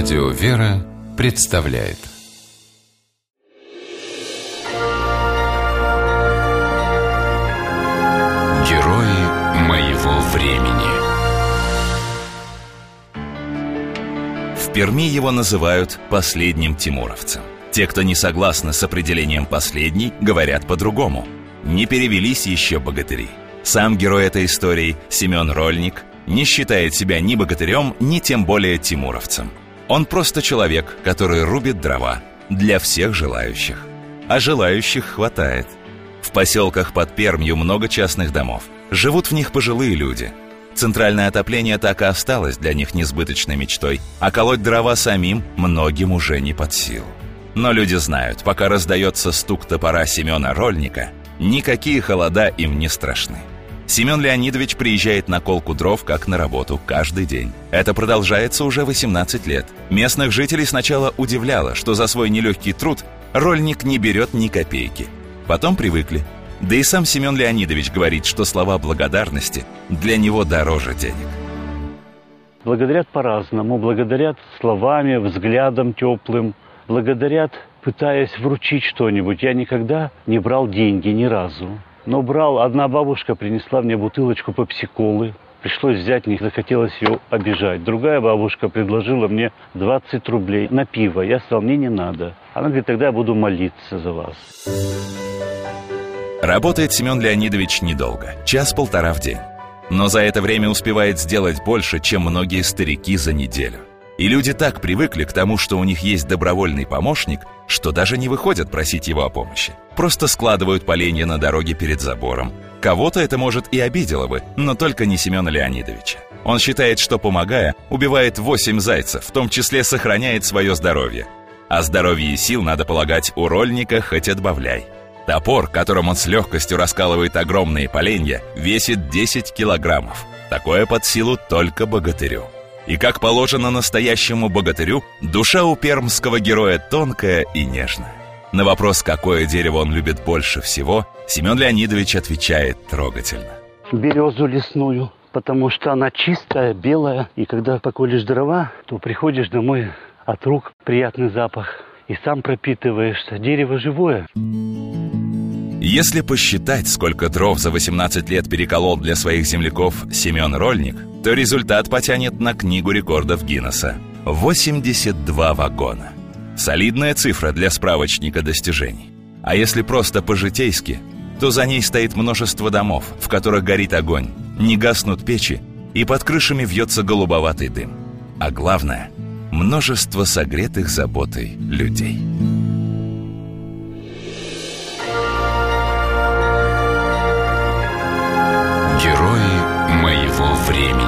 Радио «Вера» представляет Герои моего времени В Перми его называют последним тимуровцем. Те, кто не согласны с определением «последний», говорят по-другому. Не перевелись еще богатыри. Сам герой этой истории, Семен Рольник, не считает себя ни богатырем, ни тем более тимуровцем. Он просто человек, который рубит дрова для всех желающих. А желающих хватает. В поселках под Пермью много частных домов. Живут в них пожилые люди. Центральное отопление так и осталось для них несбыточной мечтой, а колоть дрова самим многим уже не под силу. Но люди знают, пока раздается стук топора Семена Рольника, никакие холода им не страшны. Семен Леонидович приезжает на колку дров как на работу каждый день. Это продолжается уже 18 лет. Местных жителей сначала удивляло, что за свой нелегкий труд рольник не берет ни копейки. Потом привыкли. Да и сам Семен Леонидович говорит, что слова благодарности для него дороже денег. Благодарят по-разному. Благодарят словами, взглядом теплым. Благодарят, пытаясь вручить что-нибудь. Я никогда не брал деньги ни разу. Но брал, одна бабушка принесла мне бутылочку попсиколы. Пришлось взять, не захотелось ее обижать. Другая бабушка предложила мне 20 рублей на пиво. Я сказал, мне не надо. Она говорит, тогда я буду молиться за вас. Работает Семен Леонидович недолго, час-полтора в день. Но за это время успевает сделать больше, чем многие старики за неделю. И люди так привыкли к тому, что у них есть добровольный помощник, что даже не выходят просить его о помощи. Просто складывают поленья на дороге перед забором. Кого-то это, может, и обидело бы, но только не Семена Леонидовича. Он считает, что, помогая, убивает восемь зайцев, в том числе сохраняет свое здоровье. А здоровье и сил, надо полагать, у рольника хоть отбавляй. Топор, которым он с легкостью раскалывает огромные поленья, весит 10 килограммов. Такое под силу только богатырю. И как положено настоящему богатырю, душа у пермского героя тонкая и нежная. На вопрос, какое дерево он любит больше всего, Семен Леонидович отвечает трогательно. Березу лесную, потому что она чистая, белая. И когда поколешь дрова, то приходишь домой от рук приятный запах. И сам пропитываешься. Дерево живое. Если посчитать, сколько дров за 18 лет переколол для своих земляков Семен Рольник, то результат потянет на книгу рекордов Гиннесса. 82 вагона. Солидная цифра для справочника достижений. А если просто по-житейски, то за ней стоит множество домов, в которых горит огонь, не гаснут печи, и под крышами вьется голубоватый дым. А главное – множество согретых заботой людей. Герои моего времени